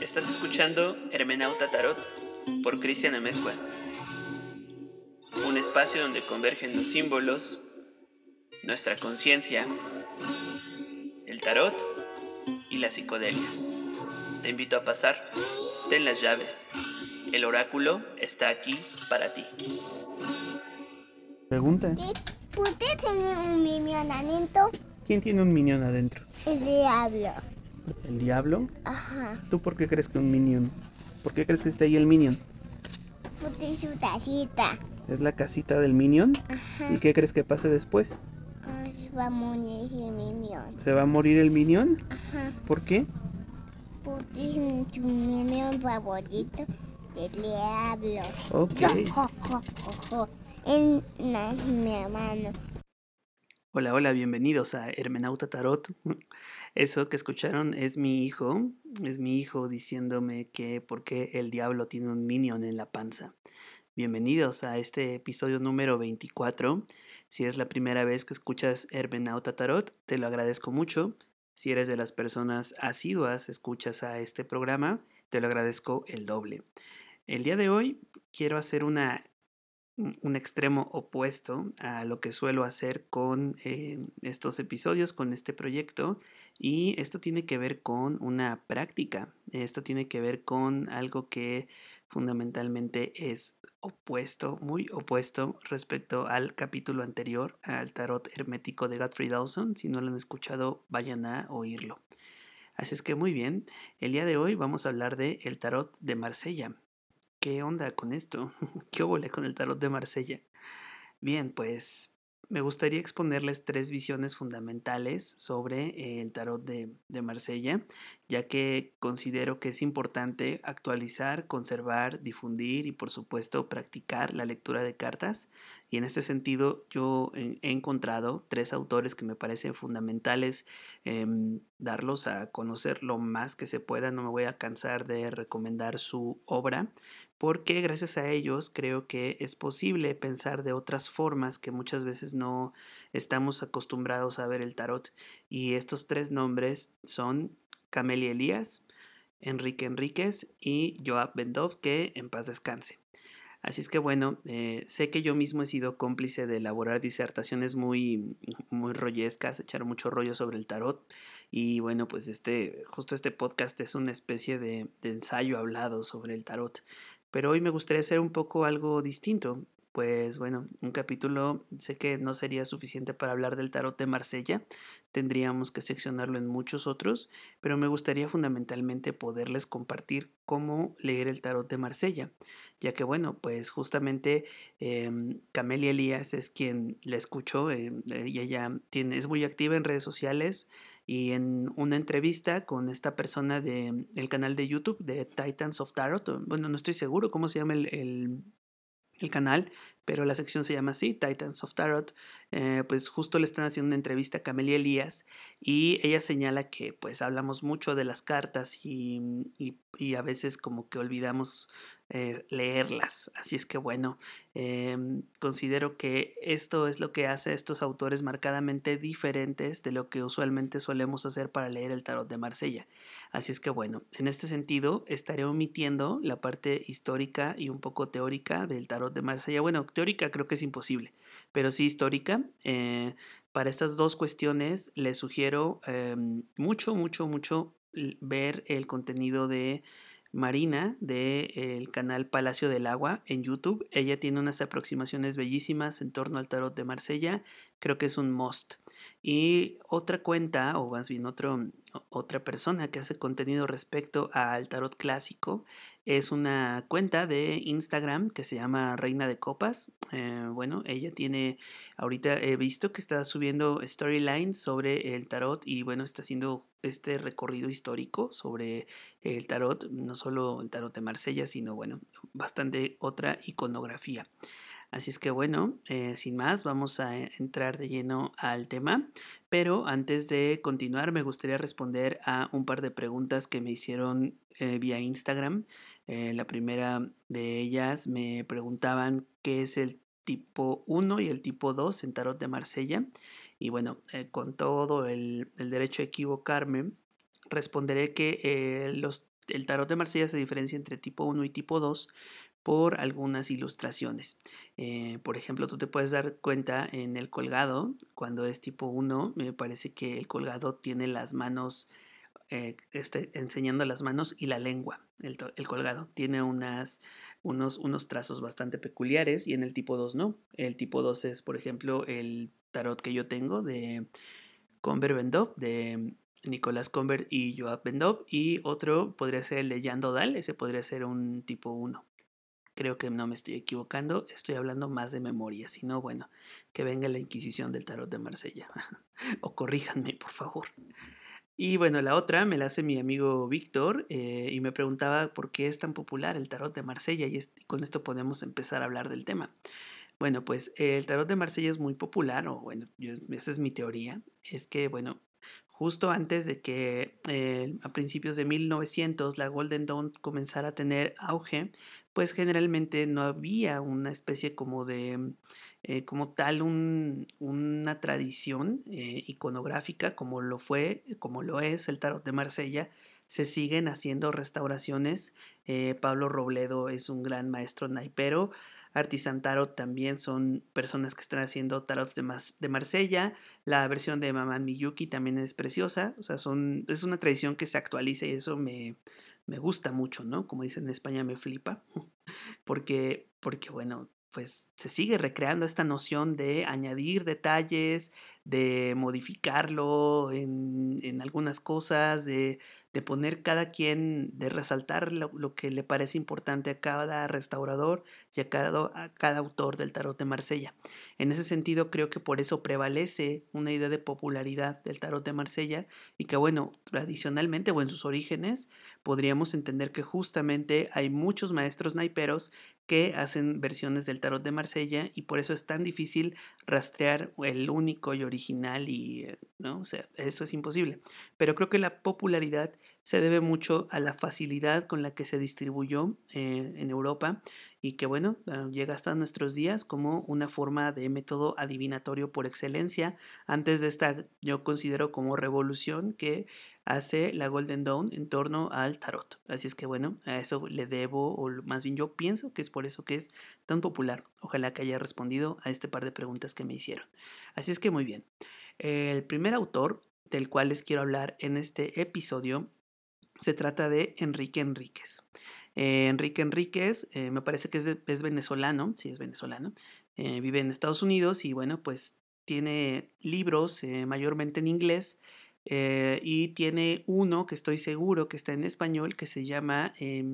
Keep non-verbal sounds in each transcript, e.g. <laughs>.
Estás escuchando Hermenauta Tarot por Cristian Amezcua. Un espacio donde convergen los símbolos, nuestra conciencia, el tarot y la psicodelia. Te invito a pasar. Ten las llaves. El oráculo está aquí para ti. Pregunta. ¿Usted tiene un minion adentro? ¿Quién tiene un minion adentro? El diablo. ¿El diablo? Ajá. ¿Tú por qué crees que un minion? ¿Por qué crees que está ahí el minion? Usted su tacita. ¿Es la casita del minion? Ajá. ¿Y qué crees que pase después? Ay, va a morir ese minion. ¿Se va a morir el minion? Ajá. ¿Por qué? Porque es su minion favorito del diablo. Ok. <laughs> En mi hermano. Hola, hola, bienvenidos a Hermenauta Tarot. Eso que escucharon es mi hijo, es mi hijo diciéndome que por qué el diablo tiene un minion en la panza. Bienvenidos a este episodio número 24. Si es la primera vez que escuchas Hermenauta Tarot, te lo agradezco mucho. Si eres de las personas asiduas, escuchas a este programa, te lo agradezco el doble. El día de hoy quiero hacer una un un extremo opuesto a lo que suelo hacer con eh, estos episodios, con este proyecto. Y esto tiene que ver con una práctica. Esto tiene que ver con algo que fundamentalmente es opuesto, muy opuesto respecto al capítulo anterior, al tarot hermético de Godfrey Dawson. Si no lo han escuchado, vayan a oírlo. Así es que muy bien, el día de hoy vamos a hablar de el tarot de Marsella. ¿Qué onda con esto? <laughs> ¿Qué óvole con el tarot de Marsella? Bien, pues me gustaría exponerles tres visiones fundamentales sobre el tarot de, de Marsella, ya que considero que es importante actualizar, conservar, difundir y por supuesto practicar la lectura de cartas. Y en este sentido yo he encontrado tres autores que me parecen fundamentales em, darlos a conocer lo más que se pueda. No me voy a cansar de recomendar su obra porque gracias a ellos creo que es posible pensar de otras formas que muchas veces no estamos acostumbrados a ver el tarot. Y estos tres nombres son Camelia Elías, Enrique Enríquez y Joab Bendov, que en paz descanse. Así es que bueno, eh, sé que yo mismo he sido cómplice de elaborar disertaciones muy, muy rollescas, echar mucho rollo sobre el tarot. Y bueno, pues este, justo este podcast es una especie de ensayo hablado sobre el tarot. Pero hoy me gustaría hacer un poco algo distinto. Pues bueno, un capítulo sé que no sería suficiente para hablar del tarot de Marsella, tendríamos que seccionarlo en muchos otros, pero me gustaría fundamentalmente poderles compartir cómo leer el tarot de Marsella, ya que bueno, pues justamente eh, Camelia Elías es quien la escuchó eh, y ella tiene, es muy activa en redes sociales, y en una entrevista con esta persona del el canal de YouTube de Titans of Tarot, bueno, no estoy seguro cómo se llama el, el, canal, pero la sección se llama así, Titans of Tarot, eh, pues justo le están haciendo una entrevista a Camelia Elías y ella señala que pues hablamos mucho de las cartas y, y a veces como que olvidamos eh, leerlas. Así es que bueno, eh, considero que esto es lo que hace a estos autores marcadamente diferentes de lo que usualmente solemos hacer para leer el tarot de Marsella. Así es que bueno, en este sentido estaré omitiendo la parte histórica y un poco teórica del tarot de Marsella. Bueno, teórica creo que es imposible, pero sí histórica. Eh, para estas dos cuestiones les sugiero eh, mucho, mucho, mucho ver el contenido de Marina del el canal Palacio del Agua en YouTube. Ella tiene unas aproximaciones bellísimas en torno al tarot de Marsella. Creo que es un must. Y otra cuenta, o más bien otro, otra persona que hace contenido respecto al tarot clásico, es una cuenta de Instagram que se llama Reina de Copas. Eh, bueno, ella tiene, ahorita he visto que está subiendo storylines sobre el tarot y bueno, está haciendo este recorrido histórico sobre el tarot, no solo el tarot de Marsella, sino bueno, bastante otra iconografía. Así es que bueno, eh, sin más, vamos a entrar de lleno al tema. Pero antes de continuar, me gustaría responder a un par de preguntas que me hicieron eh, vía Instagram. Eh, la primera de ellas me preguntaban qué es el tipo 1 y el tipo 2 en tarot de Marsella. Y bueno, eh, con todo el, derecho a equivocarme, responderé que eh, el tarot de Marsella se diferencia entre tipo 1 y tipo 2 por algunas ilustraciones. Por ejemplo, tú te puedes dar cuenta en el colgado, cuando es tipo 1, me parece que el colgado tiene las manos, eh, este, enseñando las manos y la lengua. El, el colgado tiene unas, unos, unos trazos bastante peculiares y en el tipo 2 no. El tipo 2 es, por ejemplo, el tarot que yo tengo de Conver de Nicolás Conver y Joab Bendop, y otro podría ser el de Jan Dodal, ese podría ser un tipo 1. Creo que no me estoy equivocando, estoy hablando más de memoria, si no, bueno, que venga la Inquisición del Tarot de Marsella. <laughs> o corríjanme, por favor. Y bueno, la otra me la hace mi amigo Víctor eh, y me preguntaba por qué es tan popular el tarot de Marsella y, con esto podemos empezar a hablar del tema. Bueno, pues el tarot de Marsella es muy popular, o bueno, esa es mi teoría, es que bueno, justo antes de que eh, a principios de 1900 la Golden Dawn comenzara a tener auge, pues generalmente no había una especie como de, eh, como tal, un, una tradición eh, iconográfica como lo fue, como lo es el tarot de Marsella. Se siguen haciendo restauraciones. Eh, Pablo Robledo es un gran maestro naipero. Artisan Tarot también son personas que están haciendo tarots de, de Marsella. La versión de Maman Miyuki también es preciosa. O sea, son, es una tradición que se actualiza y eso me, me gusta mucho, ¿no? Como dicen en España, me flipa. <laughs> Porque, porque bueno, pues se sigue recreando esta noción de añadir detalles, de modificarlo en, en algunas cosas, de, de, poner cada quien, de resaltar lo, lo, que le parece importante a cada restaurador y a cada, a cada autor del tarot de Marsella. En ese sentido, creo que por eso prevalece una idea de popularidad del tarot de Marsella y que, bueno, tradicionalmente o en sus orígenes, podríamos entender que justamente hay muchos maestros naiperos que hacen versiones del tarot de Marsella y por eso es tan difícil rastrear el único y original y eh, no, o sea, eso es imposible. Pero creo que la popularidad se debe mucho a la facilidad con la que se distribuyó eh, en Europa y que bueno, ah, llega hasta nuestros días como una forma de método adivinatorio por excelencia. Antes de esta, yo considero como revolución que hace la Golden Dawn en torno al tarot. Así es que bueno, a eso le debo, o más bien yo pienso que es por eso que es tan popular. Ojalá que haya respondido a este par de preguntas que me hicieron. Así es que muy bien. El primer autor del cual les quiero hablar en este episodio se trata de Enrique Enríquez. Eh, Enrique Enríquez eh, me parece que es, venezolano, sí es venezolano, eh, vive en Estados Unidos y bueno, pues tiene libros mayormente en inglés eh, y tiene uno que estoy seguro que está en español que se llama eh,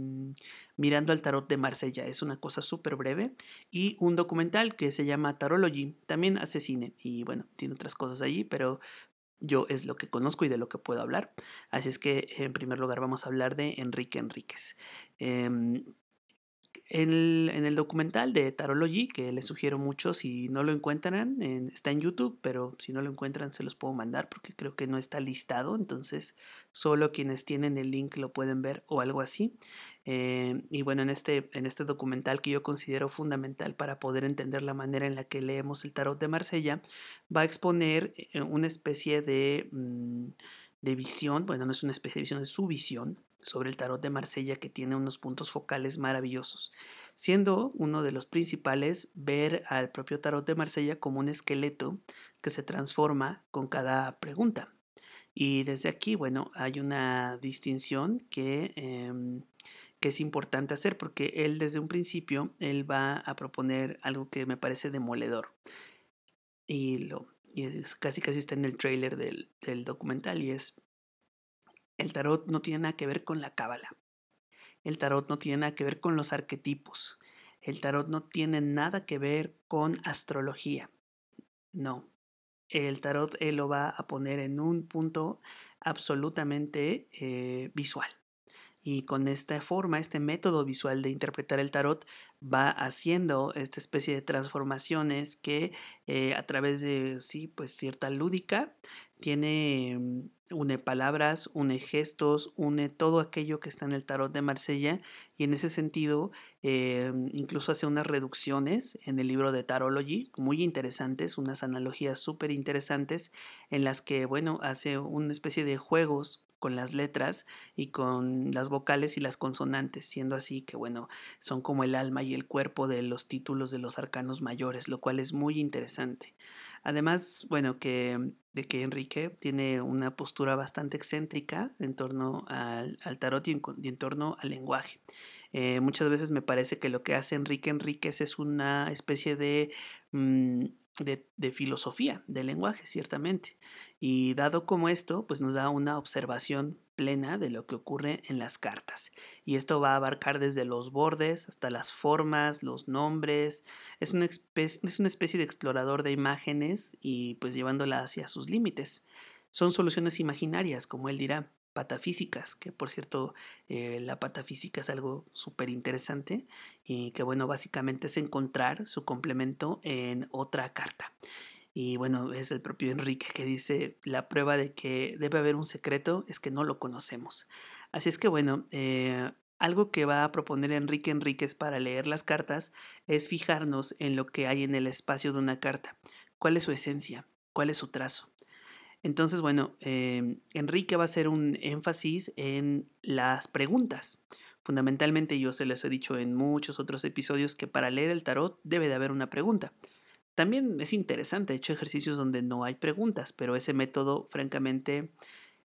Mirando al Tarot de Marsella. Es una cosa súper breve. Y un documental que se llama Tarology. También hace cine. Y bueno, tiene otras cosas allí, pero yo es lo que conozco y de lo que puedo hablar. Así es que en primer lugar vamos a hablar de Enrique Enríquez. Eh, en el, en el, documental de Tarology, que les sugiero mucho, si no lo encuentran, en, está en YouTube, pero si no lo encuentran se los puedo mandar porque creo que no está listado, entonces solo quienes tienen el link lo pueden ver o algo así. Eh, y bueno, en este, en este documental que yo considero fundamental para poder entender la manera en la que leemos el tarot de Marsella, va a exponer eh, una especie de... Mmm, de visión, bueno, no es una especie de visión, es su visión sobre el tarot de Marsella que tiene unos puntos focales maravillosos, siendo uno de los principales ver al propio tarot de Marsella como un esqueleto que se transforma con cada pregunta. Y desde aquí, bueno, hay una distinción que, eh, que es importante hacer porque él desde un principio, él va a proponer algo que me parece demoledor. Y lo, y es, casi casi está en el trailer del, del, documental y es el tarot no tiene nada que ver con la cábala. El tarot no tiene nada que ver con los arquetipos. El tarot no tiene nada que ver con astrología. No. El tarot él lo va a poner en un punto absolutamente eh, visual. Y con esta forma, este método visual de interpretar el tarot va haciendo esta especie de transformaciones que eh, a través de, sí, pues cierta lúdica, tiene, mm, une palabras, une gestos, une todo aquello que está en el tarot de Marsella y en ese sentido eh, incluso hace unas reducciones en el libro de Tarology muy interesantes, unas analogías súper interesantes en las que, bueno, hace una especie de juegos con las letras y con las vocales y las consonantes, siendo así que, bueno, son como el alma y el cuerpo de los títulos de los arcanos mayores, lo cual es muy interesante. Además, bueno, que, de que Enrique tiene una postura bastante excéntrica en torno al, tarot y en, torno al lenguaje. Eh, muchas veces me parece que lo que hace Enrique Enríquez es una especie de... Mm, de, filosofía del lenguaje, ciertamente. Y dado como esto, pues nos da una observación plena de lo que ocurre en las cartas. Y esto va a abarcar desde los bordes hasta las formas, los nombres. Es una, especie, es una especie de explorador de imágenes y pues llevándola hacia sus límites. Son soluciones imaginarias, como él dirá patafísicas, que por cierto eh, la patafísica es algo súper interesante y que bueno, básicamente es encontrar su complemento en otra carta. Y bueno, es el propio Enrique que dice, la prueba de que debe haber un secreto es que no lo conocemos. Así es que bueno, eh, algo que va a proponer Enrique Enríquez para leer las cartas es fijarnos en lo que hay en el espacio de una carta. ¿Cuál es su esencia? ¿Cuál es su trazo? Entonces, bueno, em, Enrique va a hacer un énfasis en las preguntas. Fundamentalmente yo se les he dicho en muchos otros episodios que para leer el tarot debe de haber una pregunta. También es interesante, he hecho ejercicios donde no hay preguntas, pero ese método francamente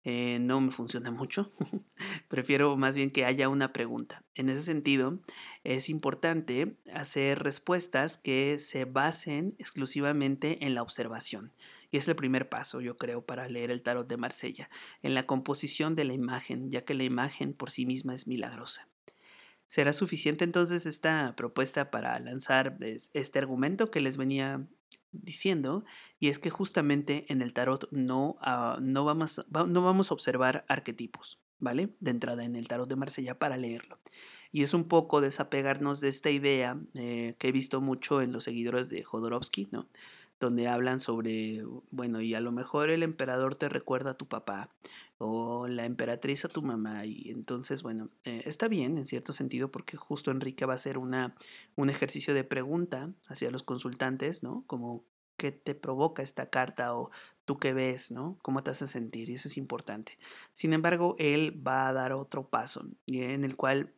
eh, no me funciona mucho. <laughs> Prefiero más bien que haya una pregunta. En ese sentido, es importante hacer respuestas que se basen exclusivamente en la observación. Y es el primer paso, yo creo, para leer el tarot de Marsella, en la composición de la imagen, ya que la imagen por sí misma es milagrosa. ¿Será suficiente entonces esta propuesta para lanzar este argumento que les venía diciendo? Y es que justamente en el tarot no, ah, no, vamos, no vamos a observar arquetipos, ¿vale? De entrada en el tarot de Marsella para leerlo. Y es un poco desapegarnos de esta idea eh, que he visto mucho en los seguidores de Jodorowsky, ¿no? Donde hablan sobre, bueno, y a lo mejor el emperador te recuerda a tu papá o la emperatriz a tu mamá y entonces, bueno, eh, está bien en cierto sentido porque justo Enrique va a hacer una, un ejercicio de pregunta hacia los consultantes, ¿no? Como qué te provoca esta carta o tú qué ves, ¿no? ¿Cómo te hace sentir? Y eso es importante. Sin embargo, él va a dar otro paso en el cual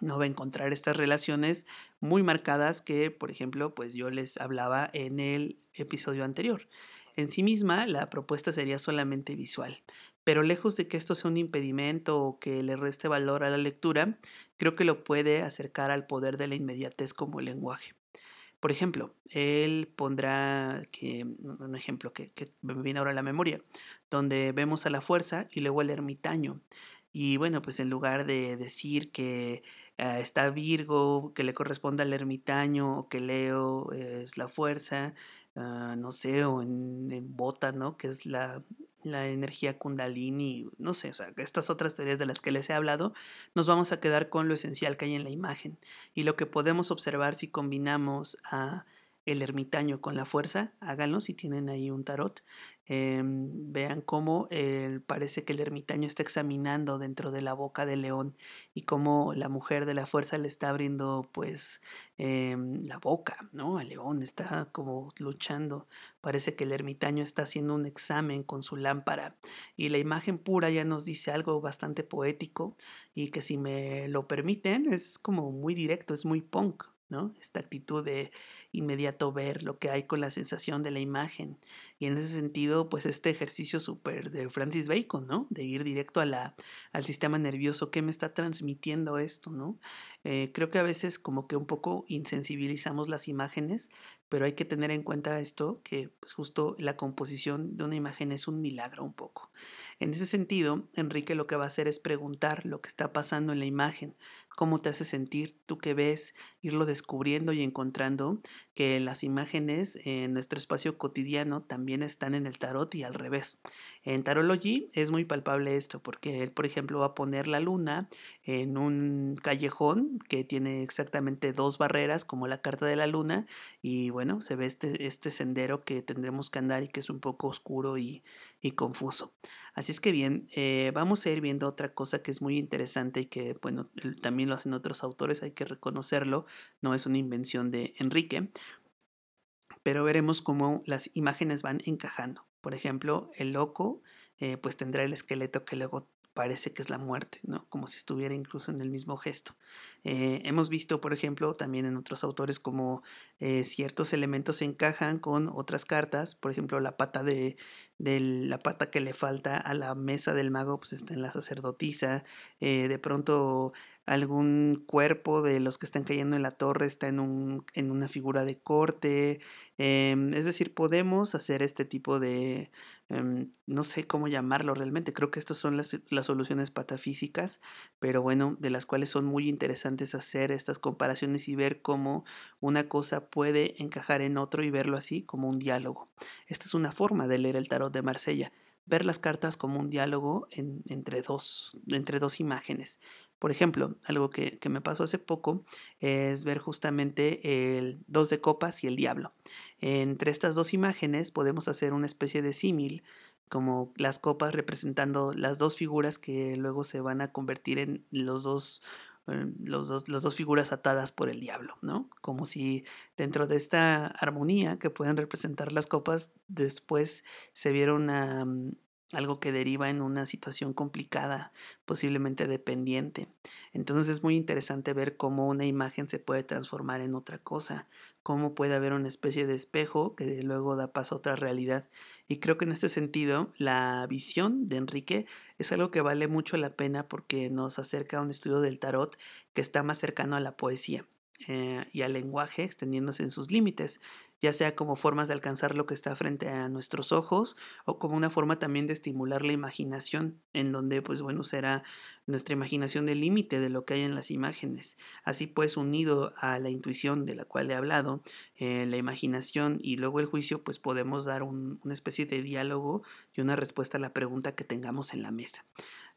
no va a encontrar estas relaciones muy marcadas que, por ejemplo, pues yo les hablaba en el episodio anterior. En sí misma, la propuesta sería solamente visual, pero lejos de que esto sea un impedimento o que le reste valor a la lectura, creo que lo puede acercar al poder de la inmediatez como lenguaje. Por ejemplo, él pondrá un ejemplo que, que me viene ahora a la memoria, donde vemos a la fuerza y luego al ermitaño. Y bueno, pues en lugar de decir que está Virgo, que le corresponde al ermitaño, o que Leo es la fuerza, ah, no sé, o en, Bota, ¿no? Que es la, la energía kundalini, no sé, o sea, estas otras teorías de las que les he hablado, nos vamos a quedar con lo esencial que hay en la imagen. Y lo que podemos observar si combinamos a el ermitaño con la fuerza, háganlo si tienen ahí un tarot. Em, vean cómo parece que el ermitaño está examinando dentro de la boca del león y cómo la mujer de la fuerza le está abriendo pues em, la boca, ¿no? El león está como luchando. Parece que el ermitaño está haciendo un examen con su lámpara y la imagen pura ya nos dice algo bastante poético y que si me lo permiten es como muy directo, es muy punk, ¿no? Esta actitud de inmediato ver lo que hay con la sensación de la imagen. Y en ese sentido, pues este ejercicio súper de Francis Bacon, ¿no? De ir directo a la, al sistema nervioso, ¿qué me está transmitiendo esto, ¿no? Eh, creo que a veces como que un poco insensibilizamos las imágenes, pero hay que tener en cuenta esto, que pues justo la composición de una imagen es un milagro un poco. En ese sentido, Enrique lo que va a hacer es preguntar lo que está pasando en la imagen, cómo te hace sentir, tú qué ves, irlo descubriendo y encontrando que las imágenes en nuestro espacio cotidiano también están en el tarot y al revés. En Tarology es muy palpable esto, porque él, por ejemplo, va a poner la luna en un callejón que tiene exactamente dos barreras, como la carta de la luna, y bueno, se ve este, este sendero que tendremos que andar y que es un poco oscuro y, y confuso. Así es que bien, eh, vamos a ir viendo otra cosa que es muy interesante y que, bueno, también lo hacen otros autores, hay que reconocerlo, no es una invención de Enrique, pero veremos cómo las imágenes van encajando. Por ejemplo, el loco eh, pues tendrá el esqueleto que luego parece que es la muerte, ¿no? Como si estuviera incluso en el mismo gesto. Eh, hemos visto, por ejemplo, también en otros autores como ciertos elementos se encajan con otras cartas, por ejemplo, la pata de, de, la pata que le falta a la mesa del mago, pues está en la sacerdotisa, eh, de pronto algún cuerpo de los que están cayendo en la torre está en, un, en una figura de corte, eh, es decir, podemos hacer este tipo de, eh, no sé cómo llamarlo realmente, creo que estas son las, las, soluciones patafísicas, pero bueno, de las cuales son muy interesantes hacer estas comparaciones y ver cómo una cosa puede encajar en otro y verlo así como un diálogo. Esta es una forma de leer el tarot de Marsella ver las cartas como un diálogo en, entre, dos, entre dos imágenes. Por ejemplo, algo que, que, me pasó hace poco es ver justamente el dos de copas y el diablo. Entre estas dos imágenes podemos hacer una especie de símil, como las copas representando las dos figuras que luego se van a convertir en los dos los dos, las dos figuras atadas por el diablo, ¿no? Como si dentro de esta armonía que pueden representar las copas, después se viera una, algo que deriva en una situación complicada, posiblemente dependiente. Entonces es muy interesante ver cómo una imagen se puede transformar en otra cosa, cómo puede haber una especie de espejo que luego da paso a otra realidad. Y creo que en este sentido la visión de Enrique es algo que vale mucho la pena porque nos acerca a un estudio del tarot que está más cercano a la poesía. Eh, y al lenguaje extendiéndose en sus límites, ya sea como formas de alcanzar lo que está frente a nuestros ojos o como una forma también de estimular la imaginación, en donde pues bueno será nuestra imaginación el límite de lo que hay en las imágenes. Así pues unido a la intuición de la cual he hablado, eh, la imaginación y luego el juicio pues podemos dar un, una especie de diálogo y una respuesta a la pregunta que tengamos en la mesa.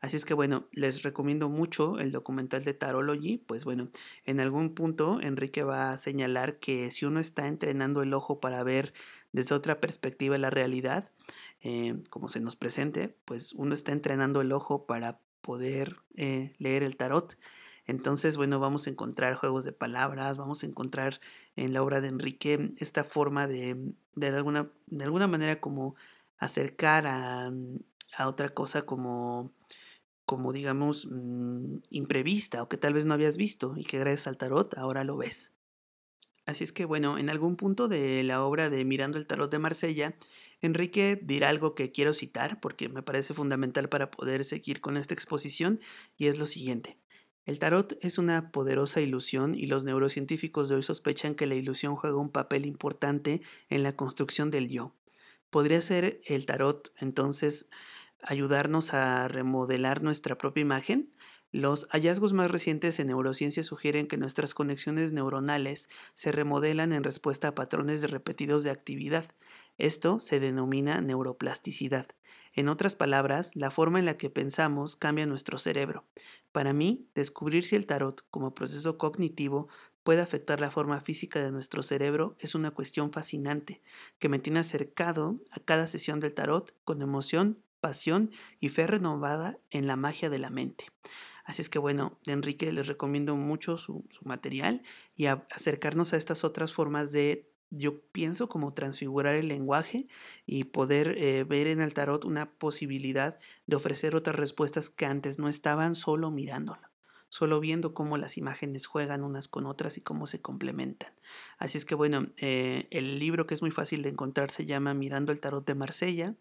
Así es que bueno, les recomiendo mucho el documental de Tarology. Pues bueno, en algún punto Enrique va a señalar que si uno está entrenando el ojo para ver desde otra perspectiva la realidad, eh, como se nos presente, pues uno está entrenando el ojo para poder eh, leer el tarot. Entonces, bueno, vamos a encontrar juegos de palabras, vamos a encontrar en la obra de Enrique esta forma de, de, alguna, de alguna manera como acercar a, a otra cosa como como digamos mmm, imprevista o que tal vez no habías visto y que gracias al tarot ahora lo ves. Así es que bueno, en algún punto de la obra de Mirando el tarot de Marsella, Enrique dirá algo que quiero citar porque me parece fundamental para poder seguir con esta exposición y es lo siguiente. El tarot es una poderosa ilusión y los neurocientíficos de hoy sospechan que la ilusión juega un papel importante en la construcción del yo. ¿Podría ser el tarot entonces ayudarnos a remodelar nuestra propia imagen, los hallazgos más recientes en neurociencia sugieren que nuestras conexiones neuronales se remodelan en respuesta a patrones repetidos de actividad. Esto se denomina neuroplasticidad. En otras palabras, la forma en la que pensamos cambia nuestro cerebro. Para mí, descubrir si el tarot como proceso cognitivo puede afectar la forma física de nuestro cerebro es una cuestión fascinante que me tiene acercado a cada sesión del tarot con emoción pasión y fe renovada en la magia de la mente. Así es que bueno, de Enrique les recomiendo mucho su, material y acercarnos a estas otras formas de, yo pienso, como transfigurar el lenguaje y poder eh, ver en el tarot una posibilidad de ofrecer otras respuestas que antes no estaban solo mirándolo solo viendo cómo las imágenes juegan unas con otras y cómo se complementan. Así es que bueno, eh, el libro que es muy fácil de encontrar se llama Mirando el Tarot de Marsella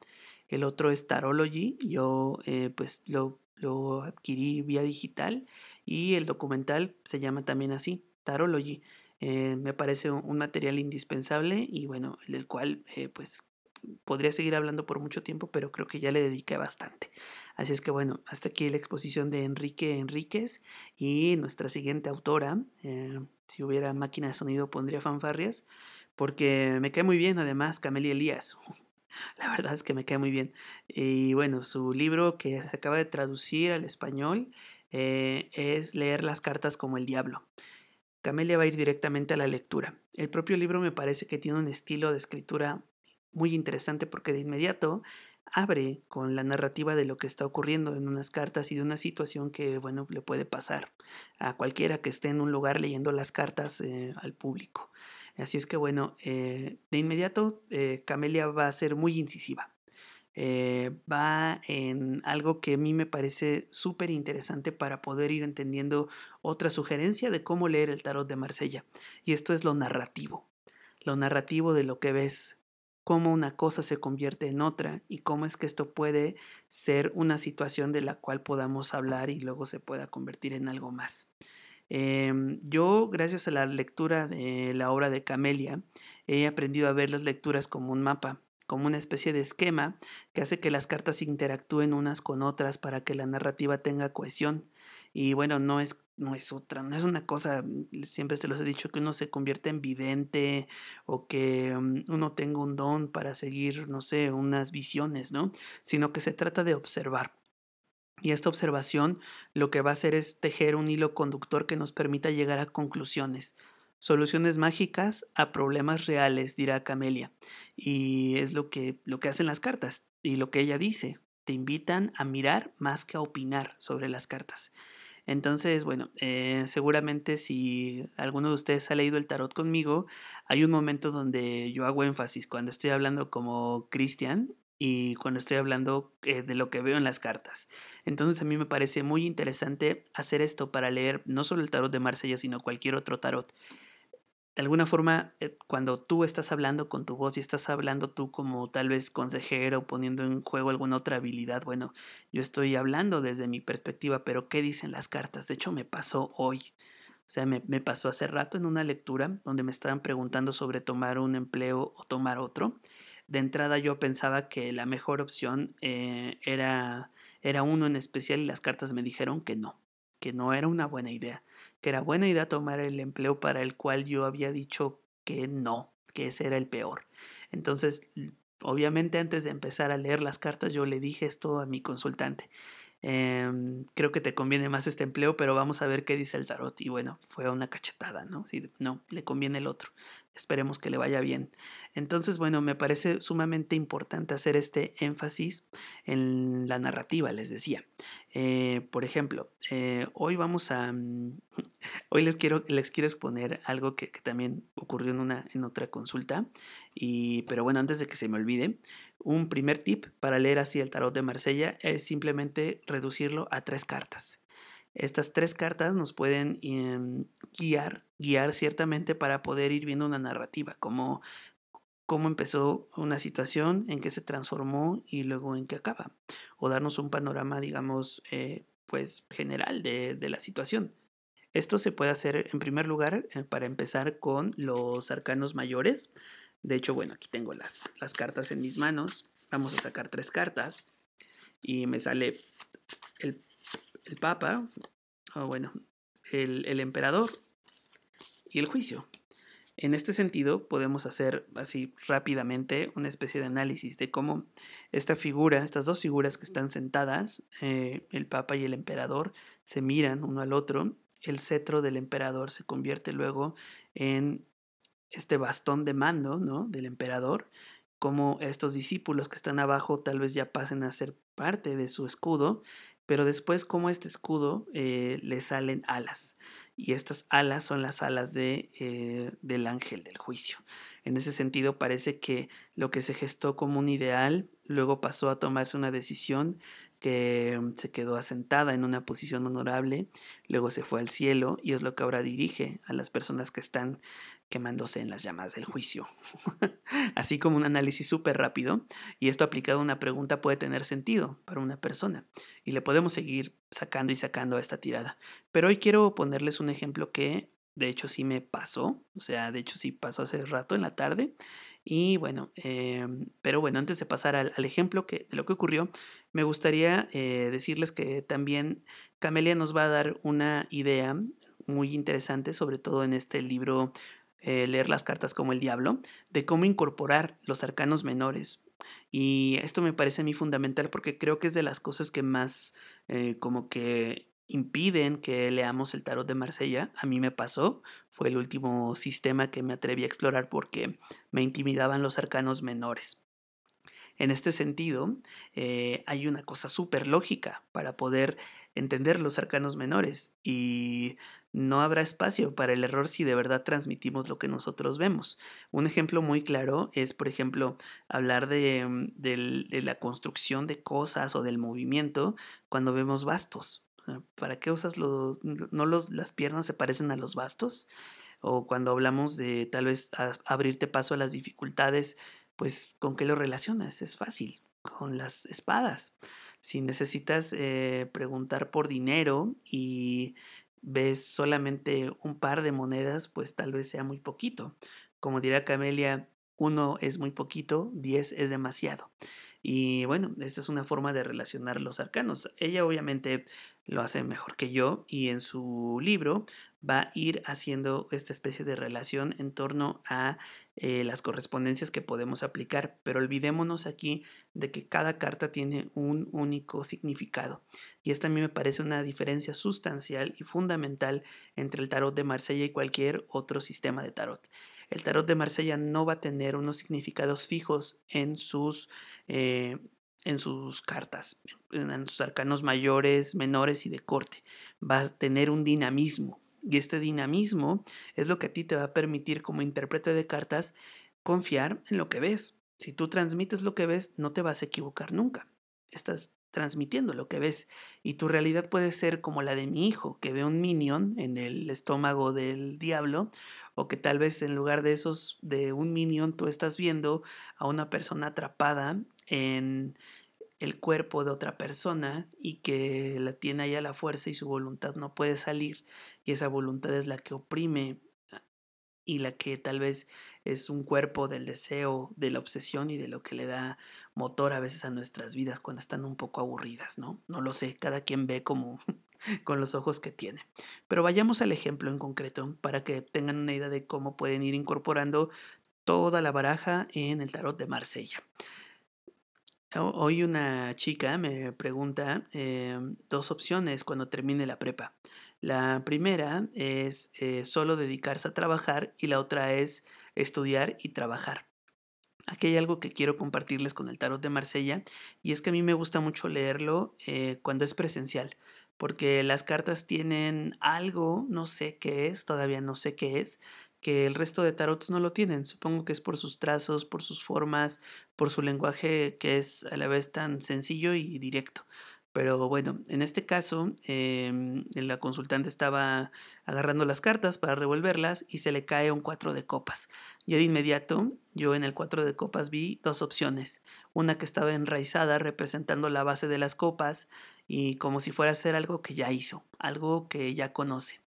el otro es Tarology, yo eh, pues lo, lo, adquirí vía digital y el documental se llama también así, Tarology. Eh, me parece un, material indispensable y bueno, del cual eh, pues podría seguir hablando por mucho tiempo, pero creo que ya le dediqué bastante. Así es que bueno, hasta aquí la exposición de Enrique Enríquez y nuestra siguiente autora, si hubiera máquina de sonido pondría fanfarrias, porque me cae muy bien además Camelia Elías, la verdad es que me cae muy bien. Y bueno, su libro que se acaba de traducir al español eh, es Leer las cartas como el diablo. Camelia va a ir directamente a la lectura. El propio libro me parece que tiene un estilo de escritura muy interesante porque de inmediato abre con la narrativa de lo que está ocurriendo en unas cartas y de una situación que, bueno, le puede pasar a cualquiera que esté en un lugar leyendo las cartas eh, al público. Así es que bueno, eh, de inmediato eh, Camelia va a ser muy incisiva. eh, va en algo que a mí me parece súper interesante para poder ir entendiendo otra sugerencia de cómo leer el tarot de Marsella. Y esto es lo narrativo. Lo narrativo de lo que ves, cómo una cosa se convierte en otra y cómo es que esto puede ser una situación de la cual podamos hablar y luego se pueda convertir en algo más. Em, yo, gracias a la lectura de la obra de Camelia, he aprendido a ver las lecturas como un mapa, como una especie de esquema que hace que las cartas interactúen unas con otras para que la narrativa tenga cohesión. Y bueno, no es, no es otra, no es una cosa, siempre se los he dicho, que uno se convierte en vidente o que mm, uno tenga un don para seguir, no sé, unas visiones, ¿no? Sino que se trata de observar. Y esta observación lo que va a hacer es tejer un hilo conductor que nos permita llegar a conclusiones. Soluciones mágicas a problemas reales, dirá Camelia. Y es lo que, lo que hacen las cartas y lo que ella dice. Te invitan a mirar más que a opinar sobre las cartas. Entonces, bueno, eh, seguramente si alguno de ustedes ha leído el tarot conmigo, hay un momento donde yo hago énfasis cuando estoy hablando como Cristian y cuando estoy hablando eh, de lo que veo en las cartas. Entonces a mí me parece muy interesante hacer esto para leer no solo el tarot de Marsella, sino cualquier otro tarot de alguna forma, eh, cuando tú estás hablando con tu voz y estás hablando tú como tal vez consejero, poniendo en juego alguna otra habilidad, bueno, yo estoy hablando desde mi perspectiva, pero ¿qué dicen las cartas? De hecho, me pasó hoy. O sea, me, pasó hace rato en una lectura donde me estaban preguntando sobre tomar un empleo o tomar otro. De entrada yo pensaba que la mejor opción eh, era, era uno en especial y las cartas me dijeron que no, que no era una buena idea que era buena idea tomar el empleo para el cual yo había dicho que no, que ese era el peor. Entonces, obviamente antes de empezar a leer las cartas, yo le dije esto a mi consultante. Em, creo que te conviene más este empleo, pero vamos a ver qué dice el tarot. Y bueno, fue una cachetada, ¿no? Sí, no, le conviene el otro. Esperemos que le vaya bien. Entonces, bueno, me parece sumamente importante hacer este énfasis en la narrativa, les decía. Eh, por ejemplo, eh, hoy vamos a... Mm, <laughs> hoy les quiero, les quiero exponer algo que, también ocurrió en, una, en otra consulta. Y, pero bueno, antes de que se me olvide, un primer tip para leer así el tarot de Marsella es simplemente reducirlo a tres cartas. Estas tres cartas nos pueden em, guiar, guiar ciertamente para poder ir viendo una narrativa, como cómo empezó una situación, en qué se transformó y luego en qué acaba. O darnos un panorama, digamos, eh, pues general de, la situación. Esto se puede hacer en primer lugar eh, para empezar con los arcanos mayores. De hecho, bueno, aquí tengo las, las cartas en mis manos. Vamos a sacar tres cartas. Y me sale el, el Papa, o bueno, el, el Emperador y el Juicio. En este sentido, podemos hacer así rápidamente una especie de análisis de cómo esta figura, estas dos figuras que están sentadas, eh, el Papa y el Emperador, se miran uno al otro. El cetro del Emperador se convierte luego en este bastón de mando ¿no? del Emperador, como estos discípulos que están abajo tal vez ya pasen a ser parte de su escudo, pero después como este escudo eh, le salen alas y estas alas son las alas de, eh, del ángel del juicio. En ese sentido parece que lo que se gestó como un ideal luego pasó a tomarse una decisión que mm, se quedó asentada en una posición honorable, luego se fue al cielo y es lo que ahora dirige a las personas que están quemándose en las llamas del juicio. <laughs> Así como un análisis súper rápido, y esto aplicado a una pregunta puede tener sentido para una persona, y le podemos seguir sacando y sacando a esta tirada. Pero hoy quiero ponerles un ejemplo que de hecho sí me pasó, o sea, de hecho sí pasó hace rato en la tarde, y bueno, em, pero bueno, antes de pasar al, ejemplo que, de lo que ocurrió, me gustaría eh, decirles que también Camelia nos va a dar una idea muy interesante, sobre todo en este libro eh, Leer las cartas como el diablo, de cómo incorporar los arcanos menores. Y esto me parece a mí fundamental porque creo que es de las cosas que más eh, como que impiden que leamos el tarot de Marsella. A mí me pasó, fue el último sistema que me atreví a explorar porque me intimidaban los arcanos menores. En este sentido, eh, hay una cosa súper lógica para poder entender los arcanos menores y no habrá espacio para el error si de verdad transmitimos lo que nosotros vemos. Un ejemplo muy claro es, por ejemplo, hablar de, mm, de la construcción de cosas o del movimiento cuando vemos bastos. ¿Para qué usas los, no los, las piernas se parecen a los bastos? O cuando hablamos de tal vez abrirte paso a las dificultades, pues ¿con qué lo relacionas? Es fácil, con las espadas. Si necesitas eh, preguntar por dinero y ves solamente un par de monedas, pues tal vez sea muy poquito. Como dirá Camelia, uno es muy poquito, diez es demasiado. Y bueno, esta es una forma de relacionar los arcanos. Ella obviamente lo hace mejor que yo y en su libro va a ir haciendo esta especie de relación en torno a eh, las correspondencias que podemos aplicar. Pero olvidémonos aquí de que cada carta tiene un único significado. Y esta a mí me parece una diferencia sustancial y fundamental entre el tarot de Marsella y cualquier otro sistema de tarot. El tarot de Marsella no va a tener unos significados fijos en sus eh, en sus cartas, en sus arcanos mayores, menores y de corte. Va a tener un dinamismo. Y este dinamismo es lo que a ti te va a permitir como intérprete de cartas confiar en lo que ves. Si tú transmites lo que ves, no te vas a equivocar nunca. Estás transmitiendo lo que ves. Y tu realidad puede ser como la de mi hijo, que ve un minion en el estómago del diablo, o que tal vez en lugar de esos, de un minion, tú estás viendo a una persona atrapada en el cuerpo de otra persona y que la tiene allá la fuerza y su voluntad no puede salir y esa voluntad es la que oprime y la que tal vez es un cuerpo del deseo, de la obsesión y de lo que le da motor a veces a nuestras vidas cuando están un poco aburridas, ¿no? No lo sé, cada quien ve como <laughs> con los ojos que tiene. Pero vayamos al ejemplo en concreto para que tengan una idea de cómo pueden ir incorporando toda la baraja en el tarot de Marsella. Hoy una chica me pregunta em, dos opciones cuando termine la prepa. La primera es eh, solo dedicarse a trabajar y la otra es estudiar y trabajar. Aquí hay algo que quiero compartirles con el tarot de Marsella y es que a mí me gusta mucho leerlo eh, cuando es presencial porque las cartas tienen algo, no sé qué es, todavía no sé qué es, que el resto de tarots no lo tienen. Supongo que es por sus trazos, por sus formas, por su lenguaje que es a la vez tan sencillo y directo. Pero bueno, en este caso, em, la consultante estaba agarrando las cartas para revolverlas y se le cae un cuatro de copas. Ya de inmediato, yo en el cuatro de copas vi dos opciones. Una que estaba enraizada representando la base de las copas y como si fuera a ser algo que ya hizo, algo que ya conoce.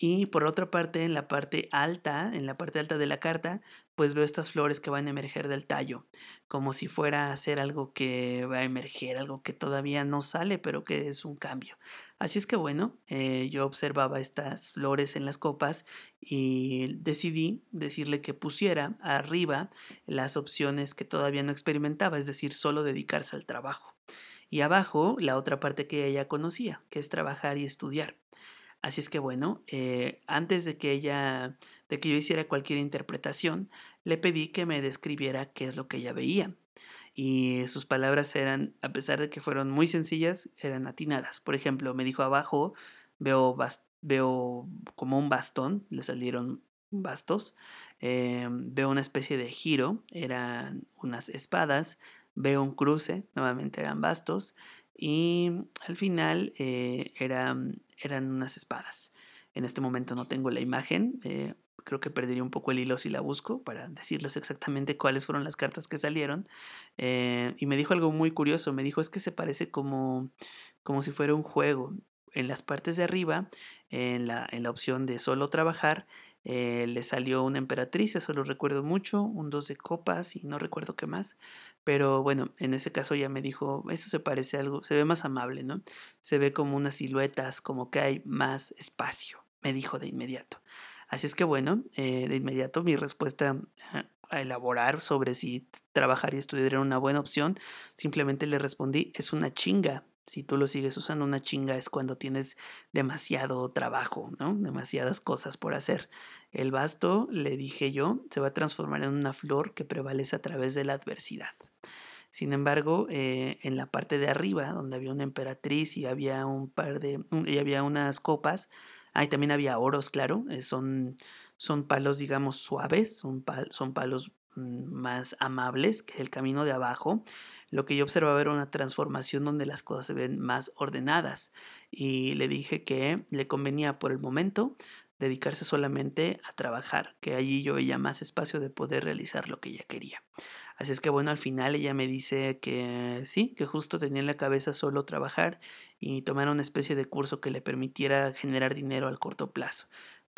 Y por otra parte, en la parte alta, en la parte alta de la carta, pues veo estas flores que van a emerger del tallo, como si fuera a ser algo que va a emerger, algo que todavía no sale, pero que es un cambio. Así es que bueno, eh, yo observaba estas flores en las copas y decidí decirle que pusiera arriba las opciones que todavía no experimentaba, es decir, solo dedicarse al trabajo. Y abajo la otra parte que ella conocía, que es trabajar y estudiar. Así es que bueno, eh, antes de que ella, de que yo hiciera cualquier interpretación, le pedí que me describiera qué es lo que ella veía. Y sus palabras eran, a pesar de que fueron muy sencillas, eran atinadas. Por ejemplo, me dijo abajo, veo, veo como un bastón, le salieron bastos, em, veo una especie de giro, eran unas espadas, veo un cruce, nuevamente eran bastos, y al final eh, eran, eran unas espadas. En este momento no tengo la imagen, eh, creo que perdería un poco el hilo si la busco para decirles exactamente cuáles fueron las cartas que salieron. Eh, y me dijo algo muy curioso, me dijo es que se parece como, como si fuera un juego. En las partes de arriba, en la, en la opción de solo trabajar, le salió una emperatriz, eso lo recuerdo mucho, un dos de copas y no recuerdo qué más. Pero bueno, en ese caso ya me dijo, eso se parece a algo, se ve más amable, ¿no? Se ve como unas siluetas, como que hay más espacio, me dijo de inmediato. Así es que bueno, eh, de inmediato mi respuesta a elaborar sobre si trabajar y estudiar era una buena opción, simplemente le respondí, es una chinga. Si tú lo sigues usando, una chinga es cuando tienes demasiado trabajo, ¿no? Demasiadas cosas por hacer. El basto, le dije yo, se va a transformar en una flor que prevalece a través de la adversidad. Sin embargo, eh, en la parte de arriba, donde había una emperatriz y había un par de, y había unas copas, ahí también había oros, claro, eh, son, son palos, digamos, suaves, son, son palos mm, más amables que el camino de abajo. Lo que yo observaba era una transformación donde las cosas se ven más ordenadas. Y le dije que le convenía por el momento dedicarse solamente a trabajar, que allí yo veía más espacio de poder realizar lo que ella quería. Así es que bueno, al final ella me dice que sí, que justo tenía en la cabeza solo trabajar y tomar una especie de curso que le permitiera generar dinero al corto plazo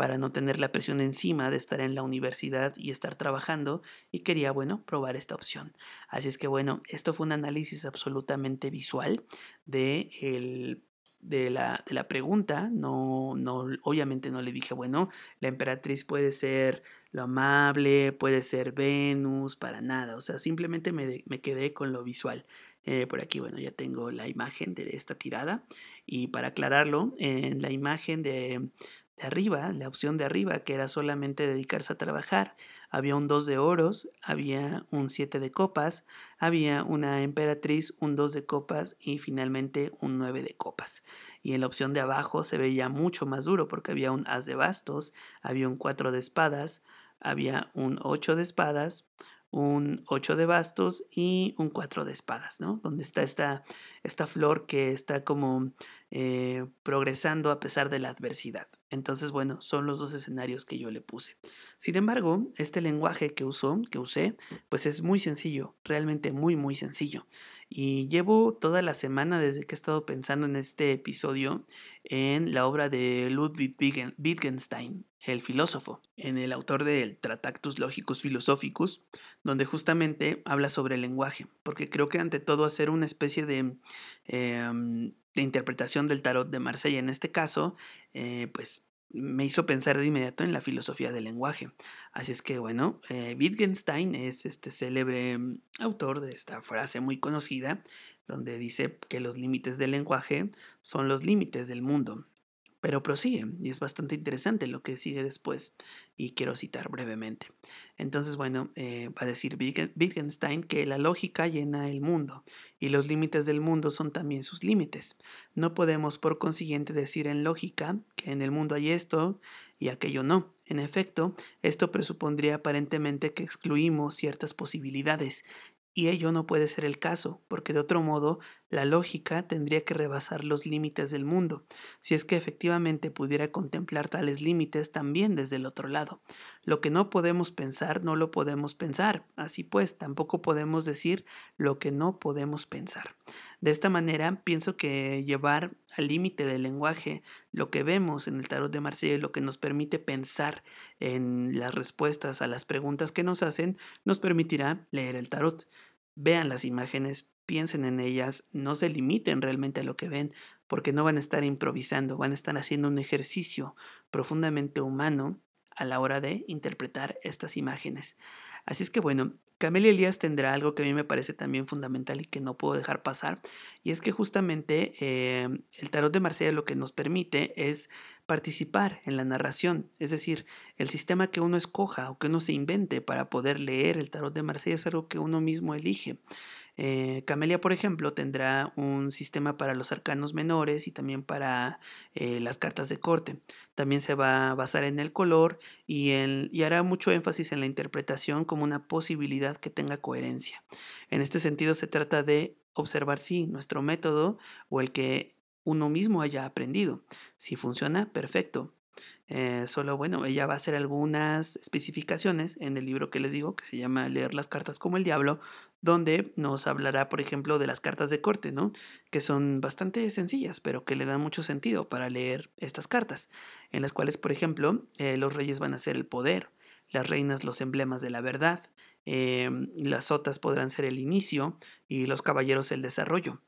para no tener la presión encima de estar en la universidad y estar trabajando y quería, bueno, probar esta opción. Así es que bueno, esto fue un análisis absolutamente visual de el de la, de la pregunta, no, no, obviamente no le dije, bueno, la emperatriz puede ser lo amable, puede ser Venus, para nada, o sea, simplemente me, me quedé con lo visual. Eh, por aquí, bueno, ya tengo la imagen de esta tirada y para aclararlo, en la imagen de, de arriba, la opción de arriba, que era solamente dedicarse a trabajar, había un 2 de oros, había un 7 de copas, había una emperatriz, un 2 de copas y finalmente un 9 de copas. Y en la opción de abajo se veía mucho más duro porque había un as de bastos, había un 4 de espadas, había un 8 de espadas, un 8 de bastos y un 4 de espadas, ¿no? Donde está esta, esta flor que está como eh, progresando a pesar de la adversidad. Entonces, bueno, son los dos escenarios que yo le puse. Sin embargo, este lenguaje que usó, que usé, pues es muy sencillo, realmente muy, muy sencillo. Y llevo toda la semana desde que he estado pensando en este episodio en la obra de Ludwig Wittgenstein, el filósofo, en el autor del Tratactus Logicus Philosophicus, donde justamente habla sobre el lenguaje, porque creo que ante todo hacer una especie de, em, de interpretación del tarot de Marsella en este caso, eh, pues me hizo pensar de inmediato en la filosofía del lenguaje. Así es que bueno, eh, Wittgenstein es este célebre mm, autor de esta frase muy conocida, donde dice que los límites del lenguaje son los límites del mundo. Pero prosigue, y es bastante interesante lo que sigue después, y quiero citar brevemente. Entonces, bueno, eh, va a decir Wittgenstein que la lógica llena el mundo, y los límites del mundo son también sus límites. No podemos, por consiguiente, decir en lógica que en el mundo hay esto y aquello no. En efecto, esto presupondría aparentemente que excluimos ciertas posibilidades, y ello no puede ser el caso, porque de otro modo la lógica tendría que rebasar los límites del mundo, si es que efectivamente pudiera contemplar tales límites también desde el otro lado. Lo que no podemos pensar, no lo podemos pensar, así pues, tampoco podemos decir lo que no podemos pensar. De esta manera, pienso que llevar al límite del lenguaje lo que vemos en el tarot de Marsella, lo que nos permite pensar en las respuestas a las preguntas que nos hacen, nos permitirá leer el tarot. Vean las imágenes, piensen en ellas, no se limiten realmente a lo que ven, porque no van a estar improvisando, van a estar haciendo un ejercicio profundamente humano a la hora de interpretar estas imágenes. Así es que bueno, Camelia Elías tendrá algo que a mí me parece también fundamental y que no puedo dejar pasar, y es que justamente eh, el tarot de Marsella lo que nos permite es participar en la narración, es decir, el sistema que uno escoja o que uno se invente para poder leer el tarot de Marsella es algo que uno mismo elige. Eh, Camelia, por ejemplo, tendrá un sistema para los arcanos menores y también para eh, las cartas de corte. También se va a basar en el color y, y hará mucho énfasis en la interpretación como una posibilidad que tenga coherencia. En este sentido, se trata de observar si nuestro método o el que uno mismo haya aprendido. Si funciona, perfecto. Eh, solo, bueno, ella va a hacer algunas especificaciones en el libro que les digo, que se llama Leer las cartas como el diablo, donde nos hablará, por ejemplo, de las cartas de corte, ¿no? Que son bastante sencillas, pero que le dan mucho sentido para leer estas cartas, en las cuales, por ejemplo, eh, los reyes van a ser el poder, las reinas los emblemas de la verdad, em, las sotas podrán ser el inicio y los caballeros el desarrollo.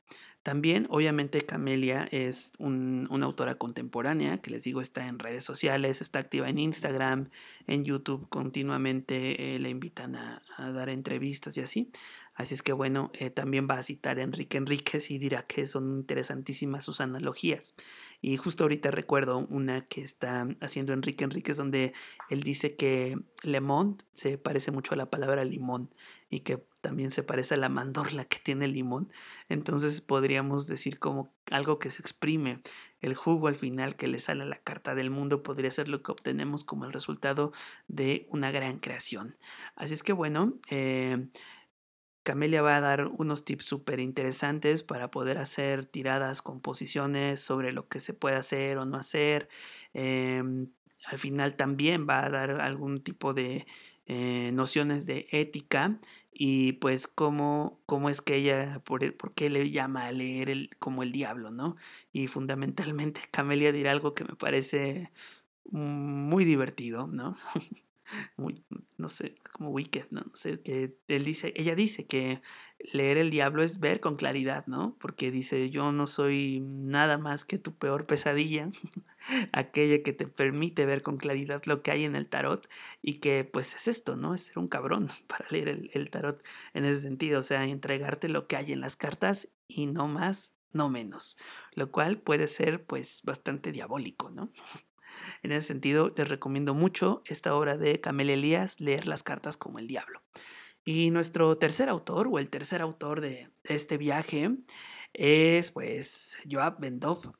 También, obviamente, Camelia es un, una autora contemporánea, que les digo, está en redes sociales, está activa en Instagram, en YouTube, continuamente eh, le invitan a, dar entrevistas y así. Así es que bueno, eh, también va a citar a Enrique Enríquez y dirá que son interesantísimas sus analogías. Y justo ahorita recuerdo una que está haciendo Enrique Enríquez donde él dice que lemon se parece mucho a la palabra limón y que también se parece a la mandorla que tiene limón. Entonces podríamos decir como algo que se exprime. El jugo al final que le sale a la carta del mundo podría ser lo que obtenemos como el resultado de una gran creación. Así es que bueno, eh, Camelia va a dar unos tips súper interesantes para poder hacer tiradas, composiciones sobre lo que se puede hacer o no hacer. Em, al final también va a dar algún tipo de eh, nociones de ética y pues cómo, cómo es que ella, por, por, qué le llama a leer el, como el diablo, ¿no? Y fundamentalmente <laughs> Camelia dirá algo que me parece muy divertido, ¿no? <laughs> muy, no sé, como Wicked, ¿no? no sé, que él dice, ella dice que leer el diablo es ver con claridad, ¿no? Porque dice, yo no soy nada más que tu peor pesadilla, <laughs> aquella que te permite ver con claridad lo que hay en el tarot y que pues es esto, ¿no? Es ser un cabrón <laughs> para leer el, el tarot en ese sentido, o sea, entregarte lo que hay en las cartas y no más, no menos, lo cual puede ser pues bastante diabólico, ¿no? En ese sentido, les recomiendo mucho esta obra de Camel Elías, leer las cartas como el diablo. Y nuestro tercer autor, o el tercer autor de, este viaje, es pues Joab Bendov.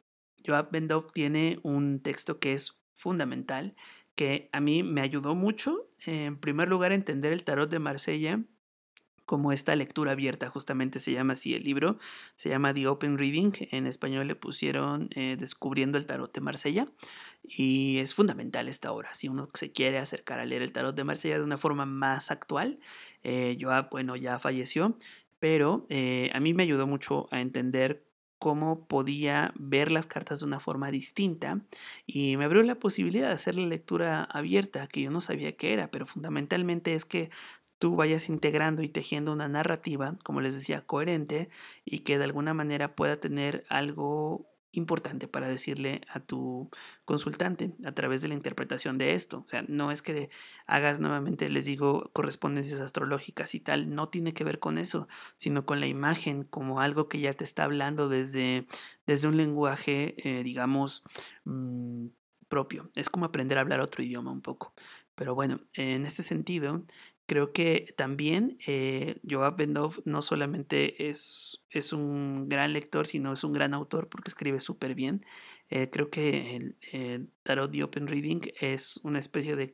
Joab Bendov tiene un texto que es fundamental, que a mí me ayudó mucho, en primer lugar, a entender el tarot de Marsella como esta lectura abierta, justamente se llama así el libro, se llama The Open Reading, en español le pusieron eh, Descubriendo el Tarot de Marsella, y es fundamental esta obra, si uno se quiere acercar a leer el Tarot de Marsella de una forma más actual, eh, bueno, ya falleció, pero eh, a mí me ayudó mucho a entender cómo podía ver las cartas de una forma distinta y me abrió la posibilidad de hacer la lectura abierta, que yo no sabía qué era, pero fundamentalmente es que tú vayas integrando y tejiendo una narrativa, como les decía, coherente y que de alguna manera pueda tener algo importante para decirle a tu consultante a través de la interpretación de esto. O sea, no es que hagas nuevamente, les digo, correspondencias astrológicas y tal, no tiene que ver con eso, sino con la imagen como algo que ya te está hablando desde, desde un lenguaje, eh, digamos, mmm, propio. Es como aprender a hablar otro idioma un poco. Pero bueno, en este sentido, Creo que también eh, Joab Bendov no solamente es, es un gran lector, sino es un gran autor porque escribe súper bien. Eh, creo que el, Tarot de Open Reading es una especie de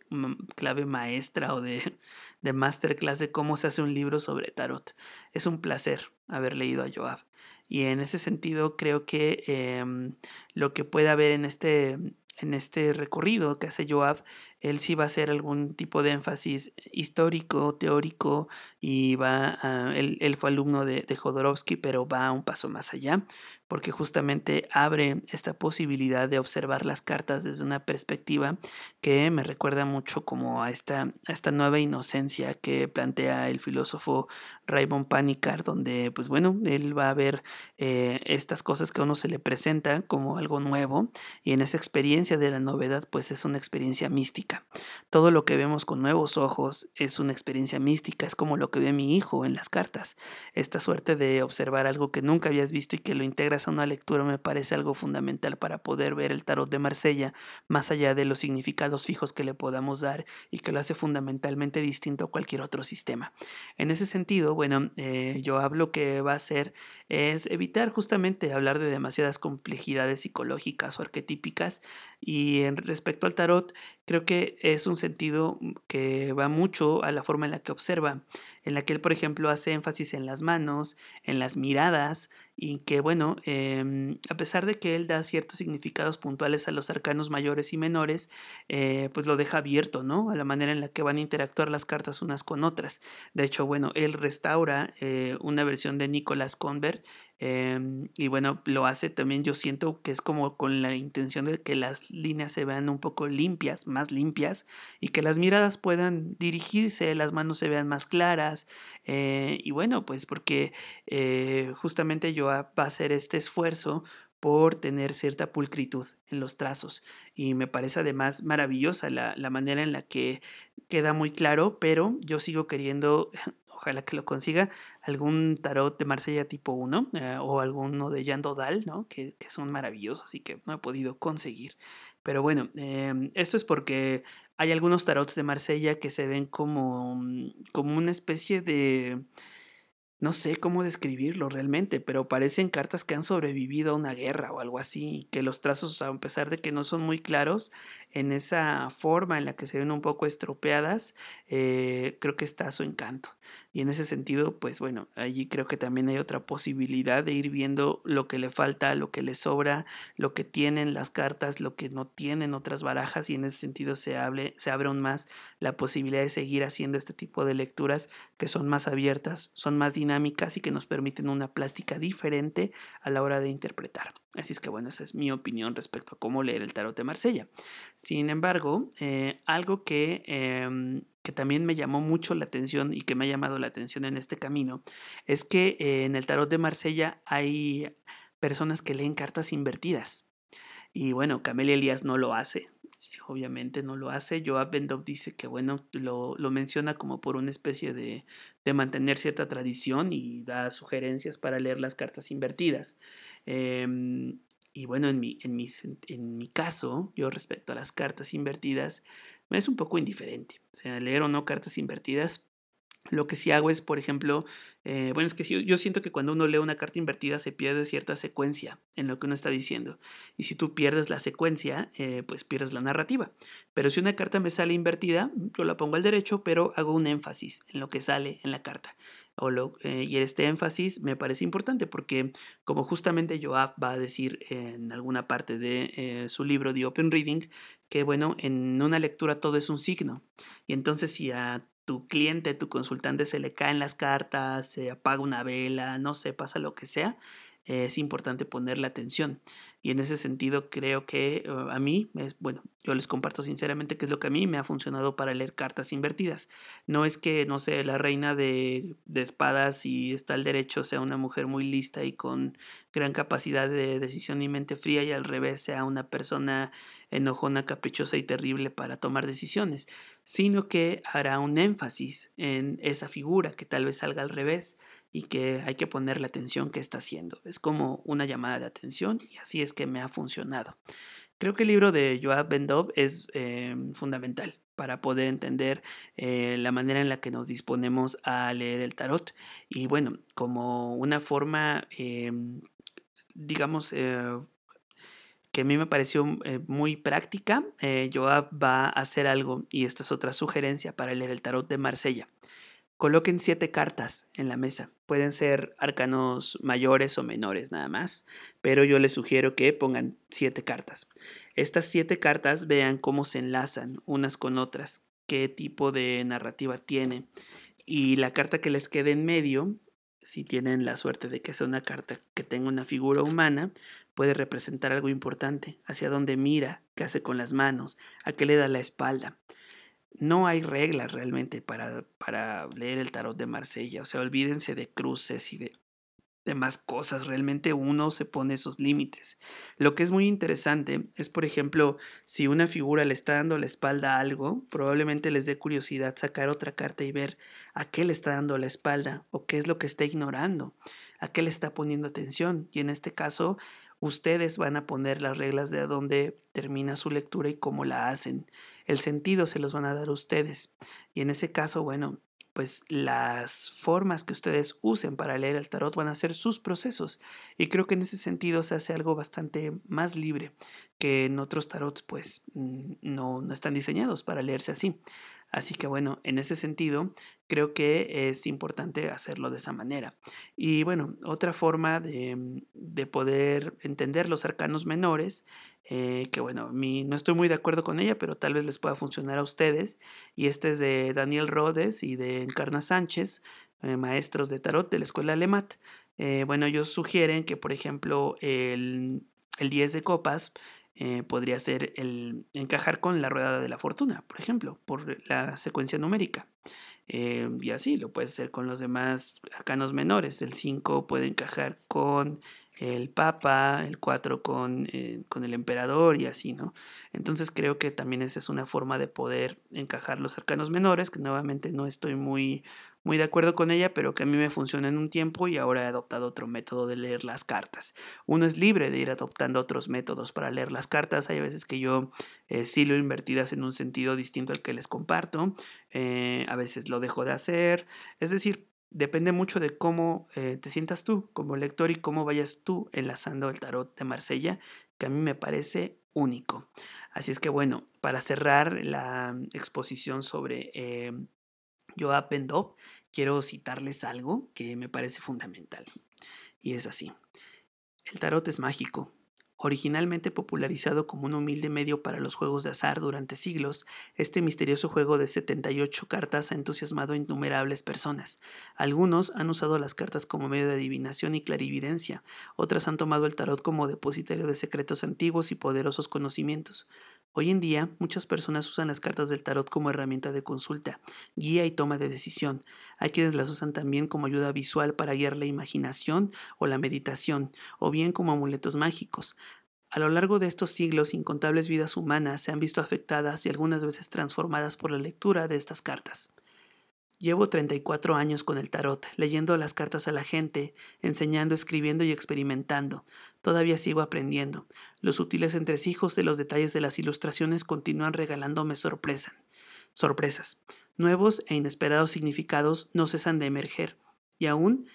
clave maestra o de, <laughs> de masterclass de cómo se hace un libro sobre Tarot. Es un placer haber leído a Joab. Y en ese sentido creo que em, lo que puede haber en este, en este recorrido que hace Joab él sí va a hacer algún tipo de énfasis histórico, teórico, y va a, él, él, fue alumno de, de Jodorowsky, pero va un paso más allá porque justamente abre esta posibilidad de observar las cartas desde una perspectiva que me recuerda mucho como a esta, esta nueva inocencia que plantea el filósofo Raymond Panikar, donde pues bueno, él va a ver eh, estas cosas que a uno se le presenta como algo nuevo y en esa experiencia de la novedad pues es una experiencia mística. Todo lo que vemos con nuevos ojos es una experiencia mística, es como lo que ve mi hijo en las cartas, esta suerte de observar algo que nunca habías visto y que lo integras a una lectura me parece algo fundamental para poder ver el tarot de Marsella más allá de los significados fijos que le podamos dar y que lo hace fundamentalmente distinto a cualquier otro sistema. En ese sentido, bueno, eh, yo hablo que va a ser es evitar justamente hablar de demasiadas complejidades psicológicas o arquetípicas. Y respecto al tarot creo que es un sentido que va mucho a la forma en la que observa, en la que él por ejemplo hace énfasis en las manos, en las miradas y que bueno, eh, a pesar de que él da ciertos significados puntuales a los arcanos mayores y menores, eh, pues lo deja abierto, ¿no? A la manera en la que van a interactuar las cartas unas con otras. De hecho, bueno, él restaura eh, una versión de Nicolás Convert Em, y bueno, lo hace también, yo siento que es como con la intención de que las líneas se vean un poco limpias, más limpias, y que las miradas puedan dirigirse, las manos se vean más claras. Eh, y bueno, pues porque eh, justamente yo va a hacer este esfuerzo por tener cierta pulcritud en los trazos. Y me parece además maravillosa la, la manera en la que queda muy claro, pero yo sigo queriendo <laughs> ojalá que lo consiga, algún tarot de Marsella tipo 1 eh, o alguno de Jan Dodal, ¿no? Que, que, son maravillosos y que no he podido conseguir. Pero bueno, eh, esto es porque hay algunos tarots de Marsella que se ven como, mm, como una especie de no sé cómo describirlo realmente, pero parecen cartas que han sobrevivido a una guerra o algo así, que los trazos, a pesar de que no son muy claros, en esa forma en la que se ven un poco estropeadas, eh, creo que está su encanto. Y en ese sentido, pues bueno, allí creo que también hay otra posibilidad de ir viendo lo que le falta, lo que le sobra, lo que tienen las cartas, lo que no tienen otras barajas y en ese sentido se, hable, se abre aún más la posibilidad de seguir haciendo este tipo de lecturas que son más abiertas, son más dinámicas y que nos permiten una plástica diferente a la hora de interpretar. Así es que bueno, esa es mi opinión respecto a cómo leer el tarot de Marsella. Sin embargo, eh, algo que, em, que, también me llamó mucho la atención y que me ha llamado la atención en este camino es que eh, en el tarot de Marsella hay personas que leen cartas invertidas. Y bueno, Camelia Elías no lo hace, obviamente no lo hace. Joab Bendov dice que, bueno, lo, lo, menciona como por una especie de, de, mantener cierta tradición y da sugerencias para leer las cartas invertidas. Eh, y bueno, en mi, en, mi, en mi caso, yo respecto a las cartas invertidas, me es un poco indiferente. O sea, leer o no cartas invertidas, lo que sí hago es, por ejemplo, eh, bueno, es que yo siento que cuando uno lee una carta invertida se pierde cierta secuencia en lo que uno está diciendo. Y si tú pierdes la secuencia, eh, pues pierdes la narrativa. Pero si una carta me sale invertida, yo la pongo al derecho, pero hago un énfasis en lo que sale en la carta. O lo, eh, y este énfasis me parece importante porque, como justamente Joab va a decir en alguna parte de su libro The Open Reading, que bueno, en una lectura todo es un signo. Y entonces si a tu cliente, tu consultante se le caen las cartas, se apaga una vela, no sé, pasa lo que sea, es importante ponerle atención. Y en ese sentido creo que uh, a mí, es, bueno, yo les comparto sinceramente que es lo que a mí me ha funcionado para leer cartas invertidas. No es que, no sé, la reina de, de espadas y está al derecho sea una mujer muy lista y con gran capacidad de decisión y mente fría y al revés sea una persona enojona, caprichosa y terrible para tomar decisiones, sino que hará un énfasis en esa figura que tal vez salga al revés y que hay que ponerle atención que está haciendo. Es como una llamada de atención y así es que me ha funcionado. Creo que el libro de Joab Bendov es eh, fundamental para poder entender eh, la manera en la que nos disponemos a leer el tarot. Y bueno, como una forma, eh, digamos, que a mí me pareció muy práctica, Joab va a hacer algo, y esta es otra sugerencia para leer el tarot de Marsella. Coloquen siete cartas en la mesa. Pueden ser arcanos mayores o menores nada más, pero yo les sugiero que pongan siete cartas. Estas siete cartas vean cómo se enlazan unas con otras, qué tipo de narrativa tiene. Y la carta que les quede en medio, si tienen la suerte de que sea una carta que tenga una figura humana, puede representar algo importante, hacia dónde mira, qué hace con las manos, a qué le da la espalda no hay reglas realmente para, para leer el tarot de Marsella. O sea, olvídense de cruces y de demás cosas. Realmente uno se pone esos límites. Lo que es muy interesante es, por ejemplo, si una figura le está dando la espalda a algo, probablemente les dé curiosidad sacar otra carta y ver a qué le está dando la espalda o qué es lo que está ignorando, a qué le está poniendo atención. Y en este caso, ustedes van a poner las reglas de dónde termina su lectura y cómo la hacen el sentido se los van a dar ustedes. Y en ese caso, bueno, pues las formas que ustedes usen para leer el tarot van a ser sus procesos. Y creo que en ese sentido se hace algo bastante más libre que en otros tarots, pues mm, no, no están diseñados para leerse así. Así que bueno, en ese sentido, creo que es importante hacerlo de esa manera. Y bueno, otra forma de, de poder entender los arcanos menores, eh, que bueno, mí no estoy muy de acuerdo con ella, pero tal vez les pueda funcionar a ustedes. Y este es de Daniel Rodes y de Encarna Sánchez, eh, maestros de tarot de la escuela Lemat. Eh, bueno, ellos sugieren que, por ejemplo, el, el 10 de copas eh, podría ser el encajar con la rueda de la fortuna, por ejemplo, por la secuencia numérica. Eh, y así lo puede hacer con los demás arcanos menores. El 5 puede encajar con el Papa, el 4 con, eh, con, el Emperador y así, ¿no? Entonces creo que también esa es una forma de poder encajar los arcanos menores, que nuevamente no estoy muy, muy de acuerdo con ella, pero que a mí me funciona en un tiempo y ahora he adoptado otro método de leer las cartas. Uno es libre de ir adoptando otros métodos para leer las cartas. Hay veces que yo eh, sí lo invertidas en un sentido distinto al que les comparto. Eh, a veces lo dejo de hacer. Es decir, depende mucho de cómo eh, te sientas tú como lector y cómo vayas tú enlazando el tarot de Marsella, que a mí me parece único. Así es que bueno, para cerrar la exposición sobre eh, Joab Bendov, quiero citarles algo que me parece fundamental. Y es así. El tarot es mágico, Originalmente popularizado como un humilde medio para los juegos de azar durante siglos, este misterioso juego de 78 cartas ha entusiasmado a innumerables personas. Algunos han usado las cartas como medio de adivinación y clarividencia, otras han tomado el tarot como depositario de secretos antiguos y poderosos conocimientos. Hoy en día, muchas personas usan las cartas del tarot como herramienta de consulta, guía y toma de decisión. Hay quienes las usan también como ayuda visual para guiar la imaginación o la meditación, o bien como amuletos mágicos. A lo largo de estos siglos, incontables vidas humanas se han visto afectadas y algunas veces transformadas por la lectura de estas cartas. Llevo 34 años con el tarot, leyendo las cartas a la gente, enseñando, escribiendo y experimentando. Todavía sigo aprendiendo. Los sutiles entresijos de los detalles de las ilustraciones continúan regalándome sorpresa. sorpresas. Nuevos e inesperados significados no cesan de emerger. Y aún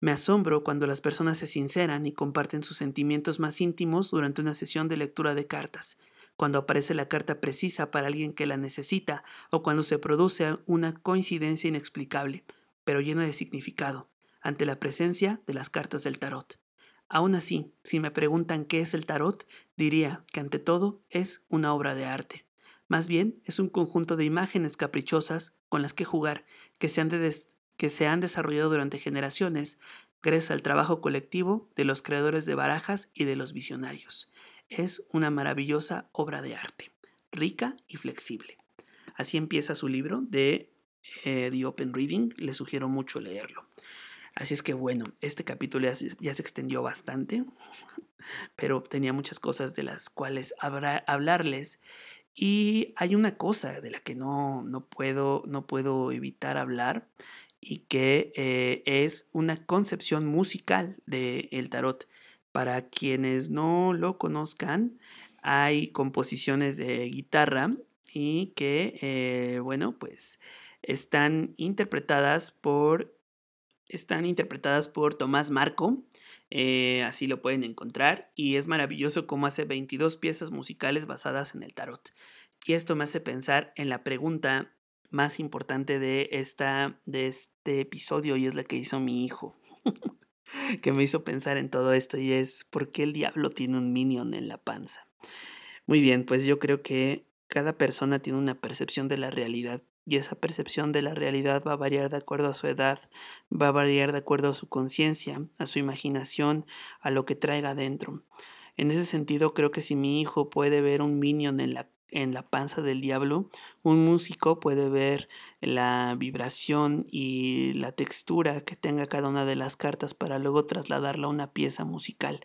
me asombro cuando las personas se sinceran y comparten sus sentimientos más íntimos durante una sesión de lectura de cartas cuando aparece la carta precisa para alguien que la necesita o cuando se produce una coincidencia inexplicable, pero llena de significado, ante la presencia de las cartas del tarot. Aún así, si me preguntan qué es el tarot, diría que ante todo es una obra de arte. Más bien, es un conjunto de imágenes caprichosas con las que jugar, que se han, que se han desarrollado durante generaciones, gracias al trabajo colectivo de los creadores de barajas y de los visionarios es una maravillosa obra de arte, rica y flexible. Así empieza su libro de eh, The Open Reading, le sugiero mucho leerlo. Así es que bueno, este capítulo ya se, extendió bastante, <laughs> pero tenía muchas cosas de las cuales hablarles. Y hay una cosa de la que no, no, puedo, no puedo evitar hablar y que eh, es una concepción musical del tarot. Para quienes no lo conozcan, hay composiciones de guitarra y que, eh, bueno, pues están interpretadas por, están interpretadas por Tomás Marco, eh, así lo pueden encontrar, y es maravilloso cómo hace 22 piezas musicales basadas en el tarot. Y esto me hace pensar en la pregunta más importante de, esta, de este episodio y es la que hizo mi hijo. <laughs> que me hizo pensar en todo esto y es ¿por qué el diablo tiene un minion en la panza? Muy bien, pues yo creo que cada persona tiene una percepción de la realidad y esa percepción de la realidad va a variar de acuerdo a su edad, va a variar de acuerdo a su conciencia, a su imaginación, a lo que traiga adentro. En ese sentido, creo que si mi hijo puede ver un minion en la en la panza del diablo, un músico puede ver la vibración y la textura que tenga cada una de las cartas para luego trasladarla a una pieza musical.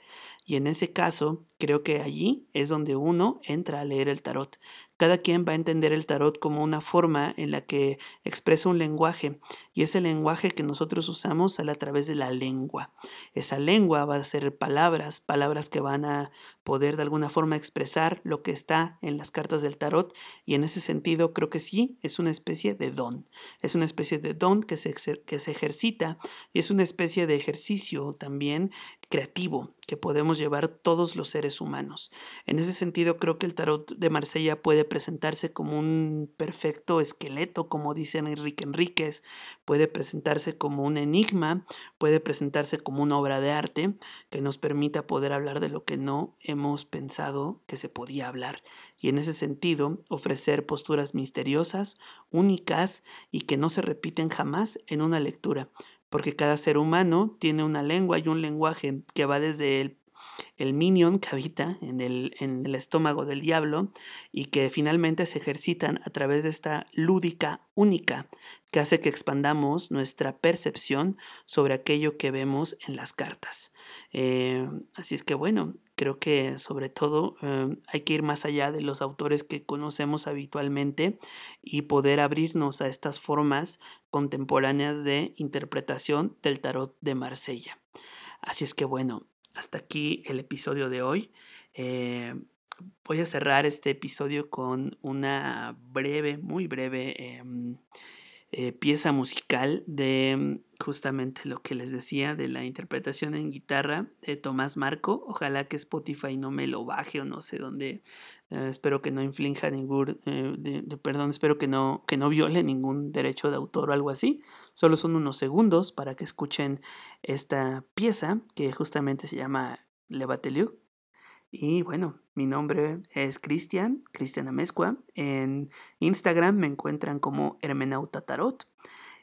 Y en ese caso, creo que allí es donde uno entra a leer el tarot. Cada quien va a entender el tarot como una forma en la que expresa un lenguaje y ese lenguaje que nosotros usamos sale a través de la lengua. Esa lengua va a ser palabras, palabras que van a poder de alguna forma expresar lo que está en las cartas del tarot y en ese sentido creo que sí, es una especie de don. Es una especie de don que se, que se ejercita y es una especie de ejercicio también creativo que podemos llevar todos los seres humanos. En ese sentido, creo que el tarot de Marsella puede presentarse como un perfecto esqueleto, como dice Enrique Enríquez, puede presentarse como un enigma, puede presentarse como una obra de arte que nos permita poder hablar de lo que no hemos pensado que se podía hablar. Y en ese sentido, ofrecer posturas misteriosas, únicas y que no se repiten jamás en una lectura porque cada ser humano tiene una lengua y un lenguaje que va desde el, el minion que habita en el, en el estómago del diablo y que finalmente se ejercitan a través de esta lúdica única que hace que expandamos nuestra percepción sobre aquello que vemos en las cartas. Eh, así es que bueno, creo que sobre todo eh, hay que ir más allá de los autores que conocemos habitualmente y poder abrirnos a estas formas contemporáneas de interpretación del tarot de Marsella. Así es que bueno, hasta aquí el episodio de hoy. Eh, voy a cerrar este episodio con una breve, muy breve em, eh, pieza musical de em, justamente lo que les decía de la interpretación en guitarra de Tomás Marco. Ojalá que Spotify no me lo baje o no sé dónde. Eh, espero que no inflinja ningún, eh, perdón, espero que no, que no viole ningún derecho de autor o algo así. Solo son unos segundos para que escuchen esta pieza que justamente se llama Le Batelieu y bueno, mi nombre es Cristian, Cristian Amezcua. En Instagram me encuentran como Hermenauta Tarot.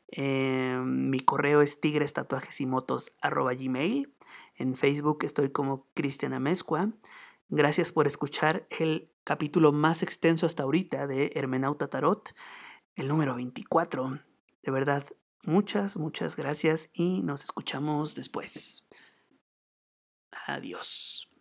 Eh, mi correo es tigres-tatuajes-y-motos@gmail. En Facebook estoy como Cristian Amezcua. Gracias por escuchar el capítulo más extenso hasta ahorita de Hermenauta Tarot, el número 24. De verdad, muchas, muchas gracias y nos escuchamos después. Adiós.